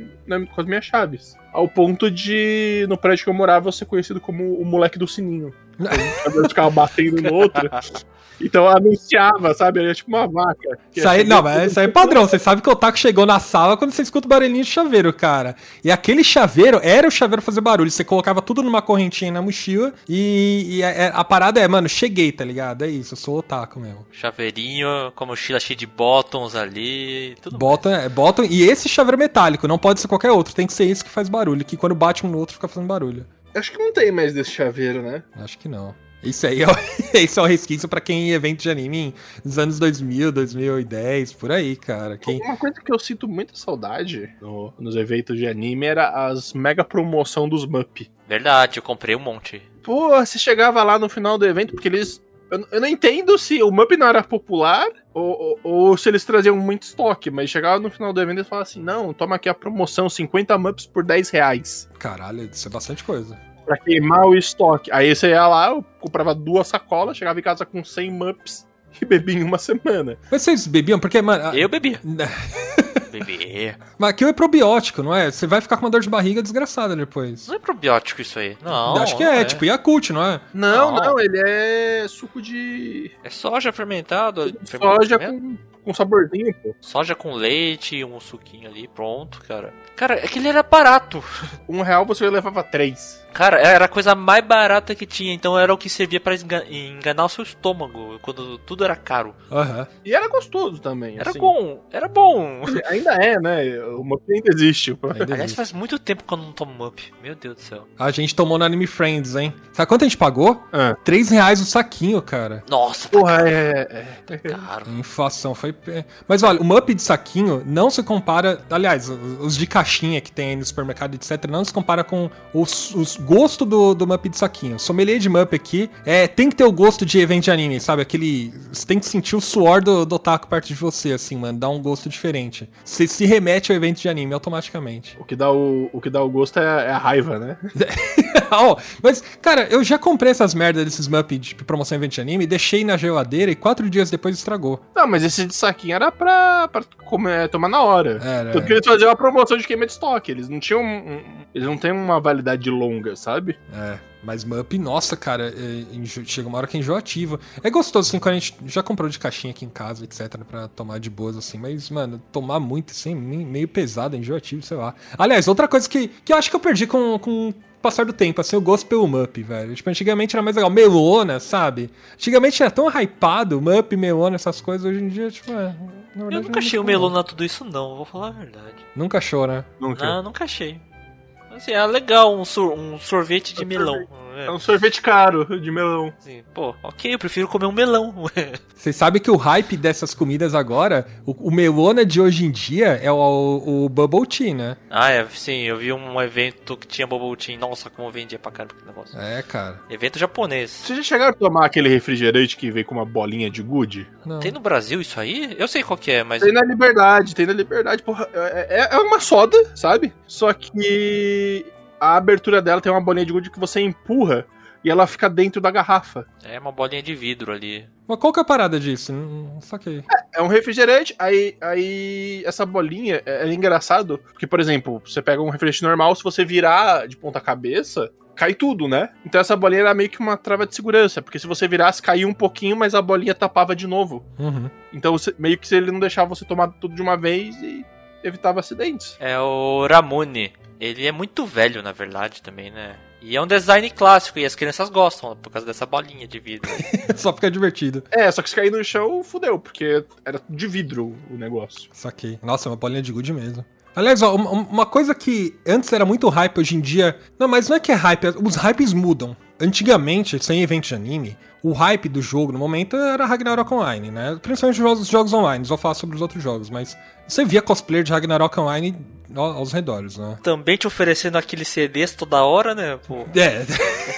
com as minhas chaves. Ao ponto de, no prédio que eu morava, eu ser conhecido como o moleque do sininho. O chaveiro ficava batendo no outro. Então anunciava, sabe? Era tipo uma vaca. Isso aí, não, mas isso aí é padrão. Você sabe que o Otaku chegou na sala quando você escuta o barulhinho de chaveiro, cara. E aquele chaveiro era o chaveiro fazer barulho. Você colocava tudo numa correntinha na mochila e, e a, a parada é, mano, cheguei, tá ligado? É isso, eu sou otaku mesmo. Chaveirinho, com a mochila cheia de bottoms ali. Tudo Bottom, é, bottom, e esse chaveiro metálico, não pode ser qualquer outro. Tem que ser esse que faz barulho, que quando bate um no outro fica fazendo barulho. Acho que não tem mais desse chaveiro, né? Acho que não. Isso aí é, o- esse é o resquício pra quem evento de anime nos anos 2000, 2010, por aí, cara. Quem... Uma coisa que eu sinto muita saudade no- nos eventos de anime era as mega promoção dos Mup. Verdade, eu comprei um monte. Pô, você chegava lá no final do evento, porque eles. Eu, eu não entendo se o Mup não era popular ou, ou- ou se eles traziam muito estoque, mas chegava no final do evento e eles falavam assim: não, toma aqui a promoção, 50 Mups por 10 reais. Caralho, isso é bastante coisa. Pra queimar o estoque. Aí você ia lá, eu comprava duas sacolas, chegava em casa com 100 Mups e bebia em uma semana. Mas vocês bebiam? Porque, mano. Eu bebia. Bebê. Mas aquilo é probiótico, não é? Você vai ficar com uma dor de barriga desgraçada depois. Não é probiótico isso aí. Não. Acho que não é, tipo Yakult, não é? Não, Não. não, ele é suco de É soja fermentado. soja fermento? com, com saborzinho, pô. Soja com leite, um suquinho ali, pronto, cara. Cara, aquele era barato. Um real você levava três. Cara, era a coisa mais barata que tinha, então era o que servia pra esga- enganar o seu estômago, quando tudo era caro. Aham. E era gostoso também. Era assim. bom, era bom. Ainda é, né? O Mup ainda existe. Ainda Aliás, existe. faz muito tempo que eu não tomo up. Meu Deus do céu. A gente tomou no Anime Friends, hein? Sabe quanto a gente pagou? 3 reais o saquinho, cara. Nossa, tá Porra, é. é. caro. A inflação foi. pé. Mas olha, o Mup de saquinho não se compara. Aliás, os de caixinha que tem aí no supermercado, etc., não se compara com os, os gosto do, do Mup de saquinho. Sommelier de Mup aqui é, tem que ter o gosto de evento de anime, sabe? Aquele. Você tem que sentir o suor do, do otaku perto de você, assim, mano. Dá um gosto diferente. Você se remete ao evento de anime automaticamente. O que dá o, o, que dá o gosto é, é a raiva, né? Ó, mas, cara, eu já comprei essas merdas desses Mup de promoção evento de anime, deixei na geladeira e quatro dias depois estragou. Não, mas esse de saquinho era pra, pra comer, tomar na hora. Era, Tanto que eles faziam uma promoção de queima de estoque. Eles não tinham. um- um- eles não têm uma validade longa, sabe? É, mas Mup, nossa, cara, é, enjo- chega uma hora que é enjoativo. É gostoso, assim, quando a gente já comprou de caixinha aqui em casa, etc, pra tomar de boas, assim, mas, mano, tomar muito, assim, me- meio pesado, enjoativo, sei lá. Aliás, outra coisa que, que eu acho que eu perdi com, com o passar do tempo, assim, o gosto pelo Mup, velho. Tipo, antigamente era mais legal, melona, sabe? Antigamente era tão hypado, Mup, melona, essas coisas, hoje em dia, tipo, é... na Eu verdade, nunca achei o não- melona tudo isso, não, vou falar a verdade. Nunca achou, né? Nunca. Não, nunca achei. Assim, é legal um, sor- um sorvete de melão. É um sorvete caro de melão. Assim, pô, ok, eu prefiro comer um melão. Vocês sabem que o hype dessas comidas agora, o, o melona de hoje em dia é o, o Bubble Tea, né? ah, é, sim, eu vi um evento que tinha Bubble Tea. Nossa, como vendia pra caramba aquele negócio. É, cara. Evento japonês. Vocês já chegaram a tomar aquele refrigerante que vem com uma bolinha de gude? Não. Tem no Brasil isso aí? Eu sei qual que é, mas. Tem na Liberdade, tem na Liberdade, porra. É, é- é uma soda, sabe? Só que a abertura dela tem uma bolinha de gude que você empurra e ela fica dentro da garrafa. É uma bolinha de vidro ali. Mas qual que é a parada disso? Não, não saquei. É um refrigerante, aí, aí essa bolinha é, é engraçado, porque, por exemplo, você pega um refrigerante normal, se você virar de ponta cabeça, cai tudo, né? Então essa bolinha era meio que uma trava de segurança, porque se você virasse, caía um pouquinho, mas a bolinha tapava de novo. Uhum. Então você- meio que ele não deixava você tomar tudo de uma vez e evitava acidentes. É o Ramune. Ele é muito velho, na verdade, também, né? E é um design clássico e as crianças gostam por causa dessa bolinha de vidro. Só fica divertido. É, só que se cair no chão, fudeu, porque era de vidro o negócio. Saquei. Nossa, é uma bolinha de good mesmo. Aliás, ó, uma, uma coisa que antes era muito hype, hoje em dia. Não, mas não é que é hype, os hypes mudam. Antigamente, sem evento de anime, o hype do jogo no momento era Ragnarok Online, né? Principalmente os jogos, os jogos online, só falar sobre os outros jogos, mas você via cosplayer de Ragnarok Online ao- aos redores, né? Também te oferecendo aqueles CDs toda hora, né? Pô. É.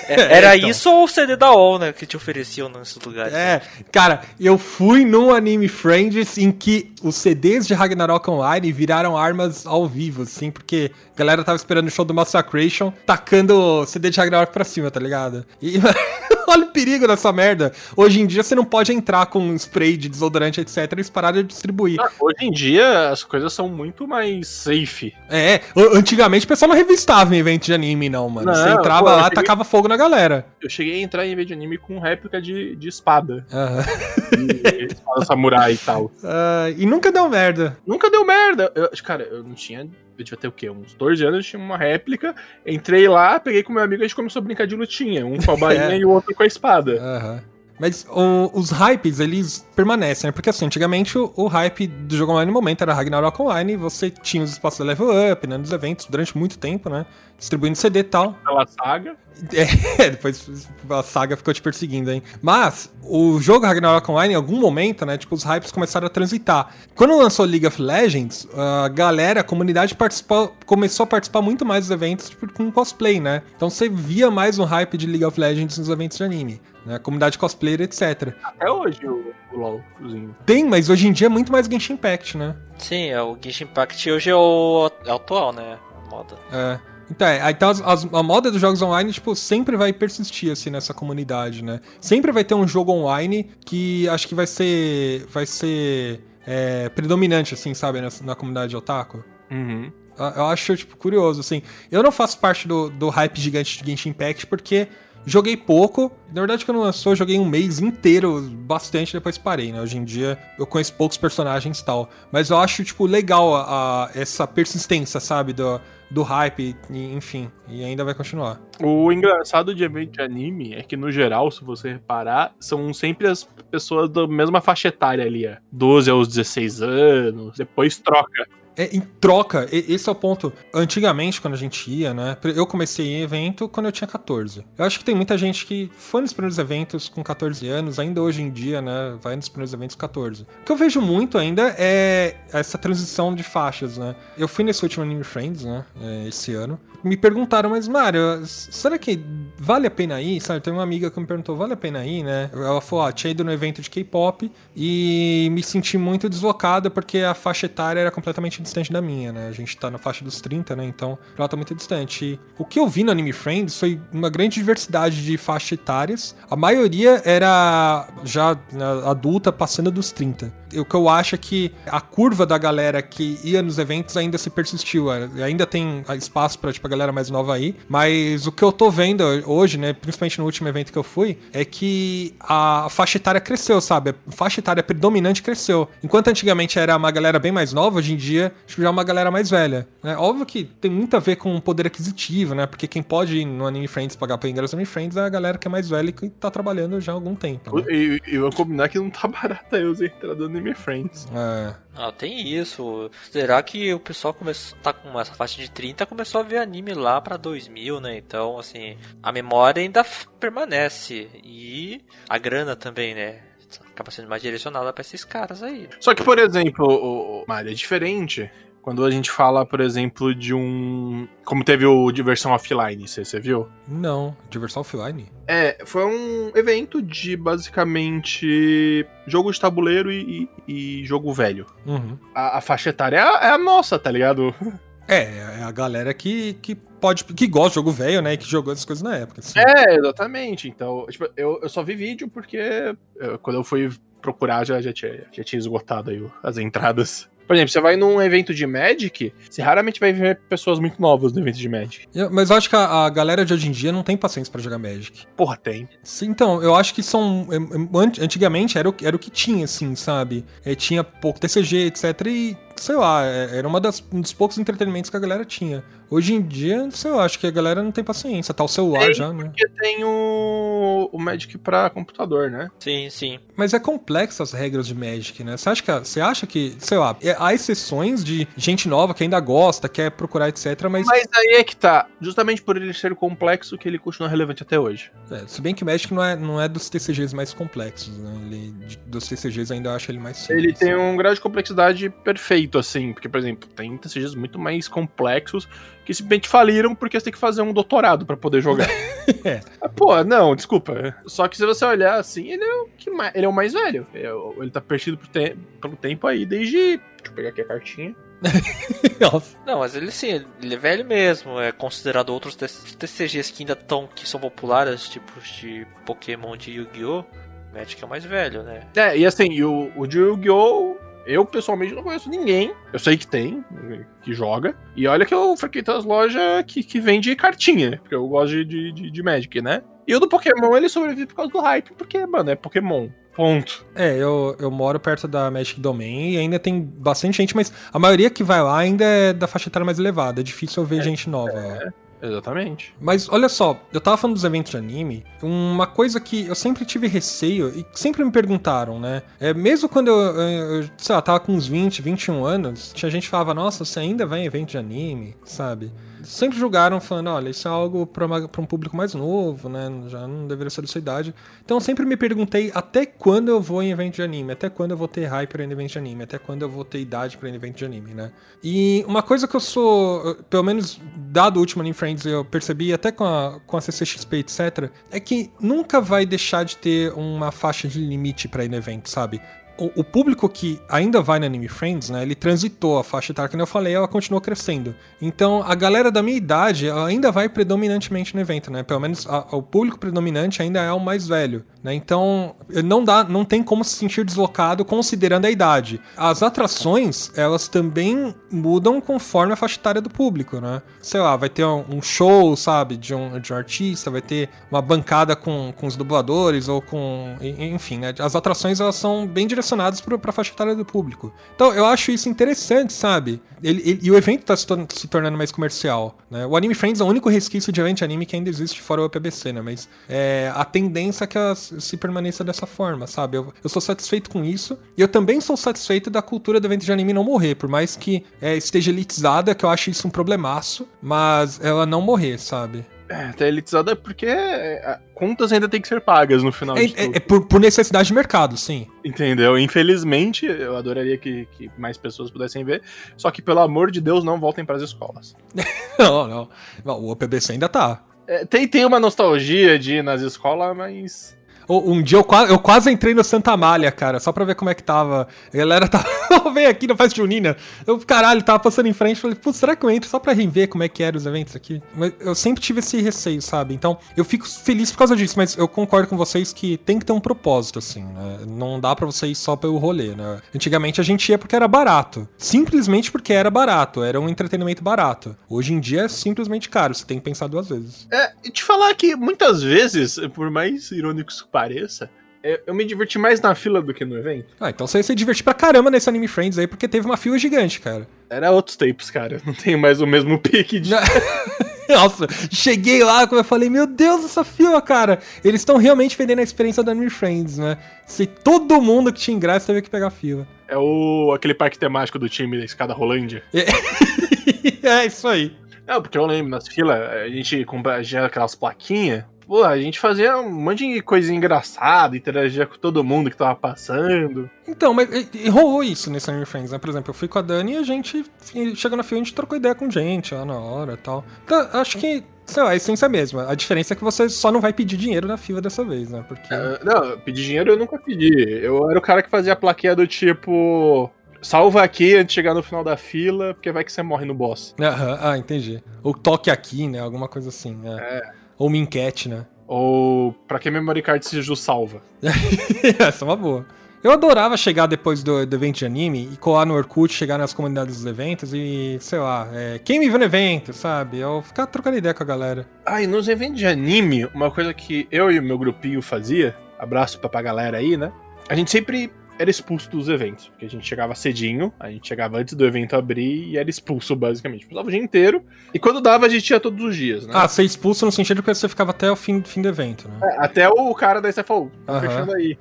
É, Era então. isso ou o CD da OL, né? Que te ofereciam nesses lugares. É, cara, eu fui num Anime Friends em que os CDs de Ragnarok Online viraram armas ao vivo, assim, porque a galera tava esperando o show do Massacration, tacando o CD de Ragnarok pra cima, tá ligado? E olha o perigo dessa merda. Hoje em dia você não pode entrar com spray de desodorante, etc, e pararam de distribuir. Ah, Hoje em dia as coisas são muito mais safe. É, antigamente o pessoal não revistava em evento de anime, não, mano. você Não, entrava pô, lá, cheguei- tacava fogo na galera. Eu cheguei a entrar em evento de anime com réplica de, de espada. Aham. De espada samurai e tal. Ah, e nunca deu merda. Nunca deu merda. Eu- cara, eu não tinha. Eu devia ter o quê? Uns 12 anos, eu tinha uma réplica. Entrei lá, peguei com meu amigo e a gente começou a brincar de lutinha. Um com a bainha É. e o outro com a espada. Aham. Mas o- os hypes, eles permanecem, né? Porque assim, antigamente o, o hype do jogo online no momento era Ragnarok Online, você tinha os espaços de level up, né? Nos eventos, durante muito tempo, né? Distribuindo CD e tal. Pela saga. É, depois a saga ficou te perseguindo, hein? Mas o jogo Ragnarok Online, em algum momento, né? Tipo, os hypes começaram a transitar. Quando lançou League of Legends, a galera, a comunidade participou, começou a participar muito mais dos eventos tipo, com cosplay, né? Então você via mais um hype de League of Legends nos eventos de anime. Né? A comunidade cosplayer, etc. Até hoje o, o LOLzinho. Tem, mas hoje em dia é muito mais Genshin Impact, né? Sim, é o Genshin Impact hoje é o é o atual, né? A moda. É. Então, é, então as- as- a moda dos jogos online, tipo, sempre vai persistir, assim, nessa comunidade, né? Sempre vai ter um jogo online que acho que vai ser. vai ser. é, predominante, assim, sabe, na, na comunidade otaku. Uhum. Eu- Eu acho, tipo, curioso, assim. Eu não faço parte do, do hype gigante de Genshin Impact porque Joguei pouco. Na verdade, quando lançou, eu joguei um mês inteiro, bastante, depois parei, né? Hoje em dia eu conheço poucos personagens e tal. Mas eu acho, tipo, legal a, a essa persistência, sabe? Do, do hype, e, enfim. E ainda vai continuar. O engraçado de evento de anime é que, no geral, se você reparar, são sempre as pessoas da mesma faixa etária ali, é 12 aos 16 anos, depois troca. É, em troca, esse é o ponto. Antigamente, quando a gente ia, né? Eu comecei em evento quando eu tinha 14. Eu acho que tem muita gente que foi nos primeiros eventos com 14 anos, ainda hoje em dia, né? Vai nos primeiros eventos com 14. O que eu vejo muito ainda é essa transição de faixas, né? Eu fui nesse último Anime Friends, né? É, esse ano me perguntaram, mas Mário, será que vale a pena ir? Sabe, tem uma amiga que me perguntou, vale a pena ir, né? Ela falou, ah, tinha ido no evento de K-pop e me senti muito deslocada porque a faixa etária era completamente distante da minha, né? A gente tá na faixa dos 30, né? Então ela tá muito distante. E o que eu vi no Anime Friends foi uma grande diversidade de faixas etárias. A maioria era já né, adulta, passando dos 30 o que eu acho é que a curva da galera que ia nos eventos ainda se persistiu. Ainda tem espaço pra, tipo, a galera mais nova aí. Mas o que eu tô vendo hoje, né, principalmente no último evento que eu fui, é que a faixa etária cresceu, sabe? A faixa etária predominante cresceu. Enquanto antigamente era uma galera bem mais nova, hoje em dia acho que já é uma galera mais velha. Né? Óbvio que tem muito a ver com o poder aquisitivo, né? Porque quem pode ir no Anime Friends pagar pra ingresso no Anime Friends é a galera que é mais velha e que tá trabalhando já há algum tempo. Né? E, eu vou combinar que não tá barato aí os entradas Anime Friends. É. Ah, tem isso. Será que o pessoal começou tá com essa faixa de 30 começou a ver anime lá para 2000, né? Então, assim, a memória ainda permanece e a grana também, né? Acaba sendo mais direcionada para esses caras aí. Só que, por exemplo, o Mario é diferente. Quando a gente fala, por exemplo, de um. Como teve o Diversão Offline, você viu? Não, Diversão Offline? É, foi um evento de basicamente jogo de tabuleiro e, e, e jogo velho. Uhum. A, a, faixa etária é a, é a nossa, tá ligado? É, é a galera que, que pode. que gosta de jogo velho, né? E que jogou essas coisas na época. Assim. É, exatamente. Então, tipo, eu, eu só vi vídeo porque eu, quando eu fui procurar já, já, tinha, já tinha esgotado aí as entradas. Por exemplo, você vai num evento de Magic, você raramente vai ver pessoas muito novas no evento de Magic. Mas eu acho que a, a galera de hoje em dia não tem paciência para jogar Magic. Porra, tem. Sim, então, eu acho que são. É, é, antigamente era o, era o que tinha, assim, sabe? É, tinha pouco TCG, etc. E sei lá, era uma das, um dos poucos entretenimentos que a galera tinha. Hoje em dia, sei lá, acho que a galera não tem paciência. Tá o celular tem, já, né? Porque tem o, o Magic pra computador, né? Sim, sim. Mas é complexo as regras de Magic, né? Você acha que, você acha que sei lá, é, há exceções de gente nova que ainda gosta, quer procurar, etc. Mas. Mas aí é que tá. Justamente por ele ser complexo que ele continua relevante até hoje. É, se bem que o Magic não é, não é dos TCGs mais complexos, né? Ele, dos TCGs ainda eu acho ele mais simples. Ele tem um grau de complexidade perfeito, assim. Porque, por exemplo, tem TCGs muito mais complexos que simplesmente faliram porque você tem que fazer um doutorado para poder jogar. é. Ah, pô, não, desculpa. Só que se você olhar assim, ele é o, que mais, ele é o mais velho. É ele tá perdido te pelo tempo aí desde. Deixa eu pegar aqui a cartinha. não, mas ele sim, ele é velho mesmo. É considerado outros TCGs que ainda estão, que são populares, tipos de Pokémon de Yu-Gi-Oh! Magic é o mais velho, né? É, e assim, o, o de Yu-Gi-Oh! Eu, pessoalmente, não conheço ninguém. Eu sei que tem, que joga. E olha que eu frequento as lojas que, que vende cartinha, porque eu gosto de, de, de Magic, né? E o do Pokémon, ele sobrevive por causa do hype, porque, mano, é Pokémon. Ponto. É, eu, eu moro perto da Magic Domain e ainda tem bastante gente, mas a maioria que vai lá ainda é da faixa etária mais elevada. É difícil eu ver é, gente nova. É. Exatamente. Mas olha só, eu tava falando dos eventos de anime, uma coisa que eu sempre tive receio e sempre me perguntaram, né? É, mesmo quando eu, eu, sei lá, tava com uns 20, 21 anos, tinha gente que falava, nossa, você ainda vai em evento de anime, sabe? sempre julgaram falando, olha, isso é algo para um público mais novo, né? Já não deveria ser da sua idade. Então eu sempre me perguntei até quando eu vou em evento de anime, até quando eu vou ter hype para evento de anime, até quando eu vou ter idade para evento de anime, né? E uma coisa que eu sou, pelo menos dado o último Anime Friends, eu percebi até com a, com a CCXP, etc, é que nunca vai deixar de ter uma faixa de limite para ir no evento, sabe? O, o público que ainda vai no Anime Friends, né, ele transitou a faixa etária, que eu falei, ela continuou crescendo. Então, a galera da minha idade ainda vai predominantemente no evento, né? Pelo menos a, o público predominante ainda é o mais velho, né? Então, não dá, não tem como se sentir deslocado considerando a idade. As atrações, elas também mudam conforme a faixa etária do público, né? Sei lá, vai ter um, um show, sabe, de um, de um artista, vai ter uma bancada com, com os dubladores ou com, enfim, né? As atrações elas são bem direcionadas direcionados para a faixa etária do público. Então eu acho isso interessante, sabe? Ele, ele, e o evento está se, tor se, tornando mais comercial. Né? O Anime Friends é o único resquício de evento anime que ainda existe fora o PBC, né? Mas é, a tendência é que ela se permaneça dessa forma, sabe? Eu, eu sou satisfeito com isso. E eu também sou satisfeito da cultura do evento de anime não morrer, por mais que é, esteja elitizada, que eu acho isso um problemaço, mas ela não morrer, sabe? É, tá elitizada é porque é, contas ainda tem que ser pagas no final é. É, é por, por, necessidade de mercado, sim. Entendeu? Infelizmente, eu adoraria que, que, mais pessoas pudessem ver, só que pelo amor de Deus, não voltem para as escolas. não, não, não. O OPBC ainda tá. É, tem, tem uma nostalgia de ir nas escolas, mas um dia eu quase, eu quase entrei no Santa Amália, cara, só pra ver como é que tava. A galera tava. Vem aqui na festa junina. Eu, caralho, tava passando em frente. Falei, putz, será que eu entro só pra rever como é que eram os eventos aqui? Mas eu sempre tive esse receio, sabe? Então, eu fico feliz por causa disso, mas eu concordo com vocês que tem que ter um propósito, assim, né? Não dá pra você ir só pelo rolê, né? Antigamente a gente ia porque era barato. Simplesmente porque era barato. Era um entretenimento barato. Hoje em dia é simplesmente caro. Você tem que pensar duas vezes. É, e te falar que muitas vezes, por mais irônicos pareça, é, eu me diverti mais na fila do que no evento. Ah, então você se divertiu pra caramba nesse Anime Friends aí, porque teve uma fila gigante, cara. Era outros tempos, cara. Não tem mais o mesmo pique de. Nossa, cheguei lá, como eu falei, meu Deus, essa fila, cara. Eles estão realmente vendendo a experiência do Anime Friends, né? Se todo mundo que tinha ingresso teve que pegar fila. É o aquele parque temático do time da escada Rolândia. É, é isso aí. Não, porque eu lembro, nas filas, a gente compra já aquelas plaquinhas pô, a gente fazia um monte de coisa engraçada, interagia com todo mundo que tava passando. Então, mas e, e rolou isso nesse Anime Friends, né? Por exemplo, eu fui com a Dani e a gente chegou na fila a gente trocou ideia com gente lá na hora e tal. Então, acho que sei lá, a essência é a mesma. A diferença é que você só não vai pedir dinheiro na fila dessa vez, né? Porque. Uh, não, pedir dinheiro eu nunca pedi. Eu era o cara que fazia a plaquinha do tipo. Salva aqui antes de chegar no final da fila, porque vai que você morre no boss. ah, entendi. Ou toque aqui, né? Alguma coisa assim. Né? É. Ou uma enquete, né? Ou pra que memory card seja salva? Essa é uma boa. Eu adorava chegar depois do, do, evento de anime e colar no Orkut, chegar nas comunidades dos eventos e, sei lá, é, quem me viu no evento, sabe? Eu ficar trocando ideia com a galera. Ah, e nos eventos de anime, uma coisa que eu e o meu grupinho fazia, abraço pra, pra galera aí, né? A gente sempre era expulso dos eventos. Porque a gente chegava cedinho, a gente chegava antes do evento abrir e era expulso, basicamente. Passava o dia inteiro. E quando dava, a gente ia todos os dias, né? Ah, ser expulso no sentido que você ficava até o fim, fim do evento, né? É, até o cara da falou, tá fechando aí.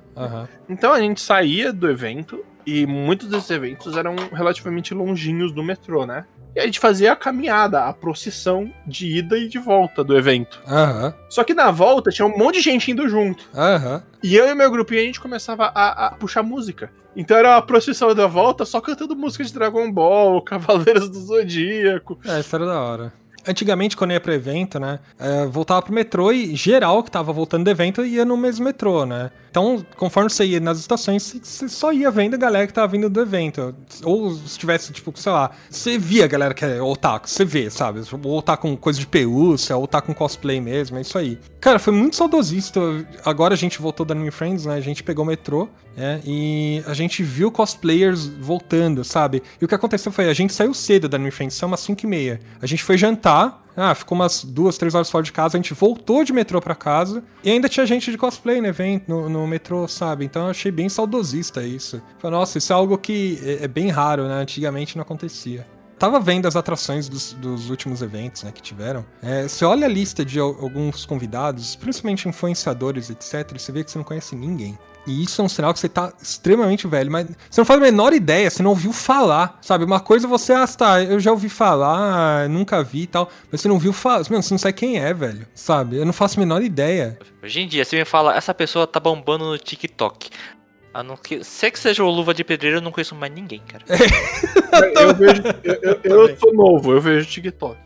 Então a gente saía do evento e muitos desses eventos eram relativamente longinhos do metrô, né? E a gente fazia a caminhada, a procissão de ida e de volta do evento. Uhum. Só que na volta tinha um monte de gente indo junto. Uhum. E eu e meu grupinho a gente começava a, a, puxar música. Então era a procissão da volta só cantando música de Dragon Ball, Cavaleiros do Zodíaco. É, isso era da hora antigamente, quando ia pro evento, né? É, voltava pro metrô e geral que tava voltando do evento ia no mesmo metrô, né? Então, conforme você ia nas estações, você só ia vendo a galera que tava vindo do evento. Ou se tivesse, tipo, sei lá, você via a galera que é otaku, você vê, sabe? Ou tá com coisa de pelúcia, ou tá com cosplay mesmo, é isso aí. Cara, foi muito saudosista. Agora a gente voltou da Anime Friends, né? A gente pegou o metrô, né? E a gente viu cosplayers voltando, sabe? E o que aconteceu foi, a gente saiu cedo da Anime Friends, são umas 5 e meia. A gente foi jantar, ah, ficou umas duas, três horas fora de casa, a gente voltou de metrô para casa e ainda tinha gente de cosplay no evento, no, no metrô, sabe? Então eu achei bem saudosista isso. Falei, nossa, isso é algo que é, é bem raro, né? Antigamente não acontecia tava vendo as atrações dos, dos últimos eventos né, que tiveram. É, você olha a lista de alguns convidados, principalmente influenciadores, etc., você vê que você não conhece ninguém. E isso é um sinal que você tá extremamente velho, mas você não faz a menor ideia, você não ouviu falar, sabe? Uma coisa você, ah, tá, eu já ouvi falar, nunca vi e tal, mas você não viu falar, você não sabe quem é, velho, sabe? Eu não faço a menor ideia. Hoje em dia, você me fala, essa pessoa tá bombando no TikTok. A não que, se que seja o Luva de Pedreiro, eu não conheço mais ninguém, cara. eu, vejo, eu, eu, eu sou novo, eu vejo TikTok.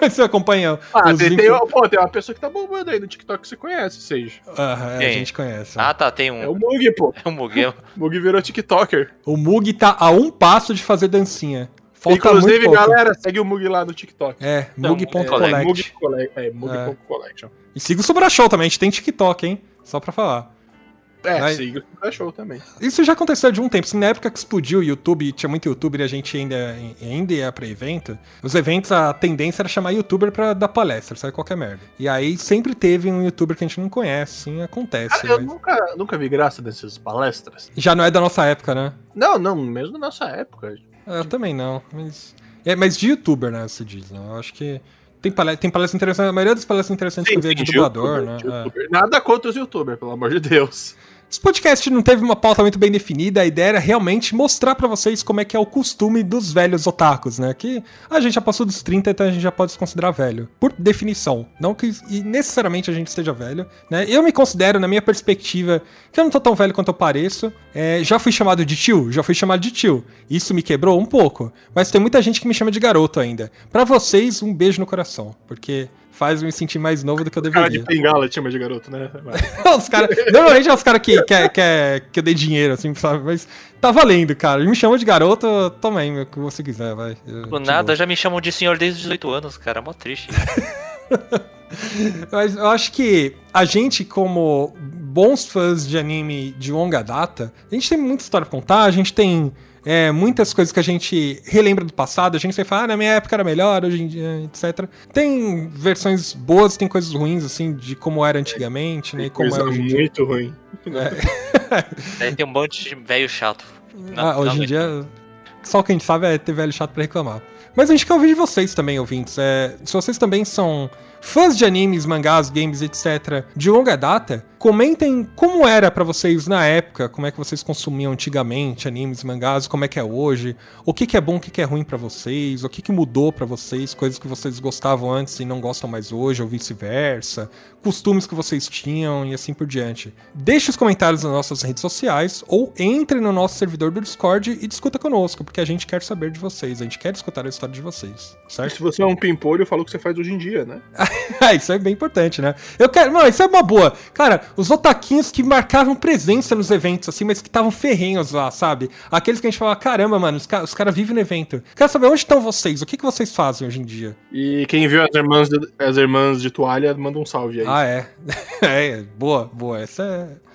Você acompanha Ah, os tem, tem, pô, tem uma pessoa que tá bombando aí no TikTok que você conhece, Sage. Ah, é, a gente conhece. Ah, tá, tem É o um. Mug, pô. É um Muguel. O Mug virou TikToker. O Mug tá a um passo de fazer dancinha. Falta Inclusive, muito pouco. galera, segue o Mug lá no TikTok. É, mug.collect. é, Mug Collect. É, Mug É. E siga o Sobra Show também, a gente tem TikTok, hein? Só pra falar. É, siga o show também. Isso já aconteceu de um tempo. Assim, na época que explodiu o YouTube, tinha muito youtuber e a gente ainda, ainda ia pra evento. Os eventos, a tendência era chamar youtuber pra dar palestra, sabe? Qualquer merda. E aí sempre teve um youtuber que a gente não conhece, assim, acontece. Ah, eu mas- nunca, nunca vi graça dessas palestras. Já não é da nossa época, né? Não, não, mesmo na nossa época. Eu também não, mas. É, mas de youtuber, né? Você diz, né? Eu acho que. Tem palestra, tem palestra interessante. A maioria das palestras interessantes que eu vi é de dublador, né? de É. Nada contra os youtubers, pelo amor de Deus. Esse podcast não teve uma pauta muito bem definida, a ideia era realmente mostrar pra vocês como é que é o costume dos velhos otakus, né? Que a gente já passou dos 30, então a gente já pode se considerar velho. Por definição. Não que necessariamente a gente esteja velho, né? Eu me considero, na minha perspectiva, que eu não tô tão velho quanto eu pareço. É, já fui chamado de tio? Já fui chamado de tio. Isso me quebrou um pouco. Mas tem muita gente que me chama de garoto ainda. Pra vocês, um beijo no coração. Porque faz eu me sentir mais novo do que eu Cara de deveria. te chama de garoto, né? os cara, normalmente é os caras que quer que, que eu dei dinheiro, assim, sabe? Mas tá valendo, cara. Me chama de garoto, toma aí, meu, o que você quiser, vai. Eu Do nada, já me chamam de senhor desde os 18 anos, cara. Mó triste. Mas eu acho que a gente, como bons fãs de anime de longa data, a gente tem muita história pra contar, a gente tem é, muitas coisas que a gente relembra do passado, a gente sempre fala, ah, na minha época era melhor, hoje em dia, etc. Tem versões boas, tem coisas ruins, assim, de como era antigamente, né? E como Coisa é hoje muito ruim. Aí tem um monte de velho chato. Ah, hoje em Não, dia, só quem sabe é ter velho chato pra reclamar. Mas a gente quer ouvir de vocês também, ouvintes. É, se vocês também são fãs de animes, mangás, games, etc., de longa data, comentem como era pra vocês na época, como é que vocês consumiam antigamente animes, mangás, como é que é hoje, o que, que é bom, o que, que é ruim pra vocês, o que, que mudou pra vocês, coisas que vocês gostavam antes e não gostam mais hoje, ou vice-versa, costumes que vocês tinham e assim por diante. Deixe os comentários nas nossas redes sociais ou entre no nosso servidor do Discord e discuta conosco, porque a gente quer saber de vocês, a gente quer escutar a história de vocês, certo? Se você é um pimpolho, eu falo o que você faz hoje em dia, né? Ah, isso é bem importante, né? Eu quero. Mano, isso é uma boa. Cara, os otaquinhos que marcavam presença nos eventos, assim, mas que estavam ferrenhos lá, sabe? Aqueles que a gente falava, caramba, mano, os, ca- os caras vivem no evento. Quero saber onde estão vocês, o que, que vocês fazem hoje em dia? E quem viu as irmãs de, as irmãs de toalha, manda um salve aí. Ah, é. é, boa, boa. Essa é.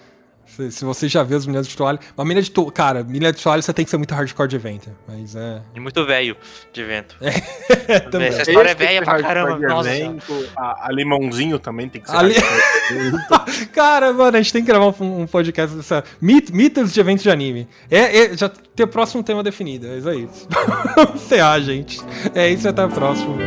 Se, se você já viu as meninas de toalha. Uma menina de toalha. Cara, menina de toalha você tem que ser muito hardcore de evento. Mas é. E muito velho de evento. também. Essa história é Esse velha pra caramba. Nossa. evento, A, a limãozinho também tem que ser. Evento. Cara, mano, a gente tem que gravar um, um podcast dessa. Mit, mitos de eventos de anime. É, é- já tem o próximo tema definido, é isso aí. Vamos encerrar, gente. É isso, até o próximo.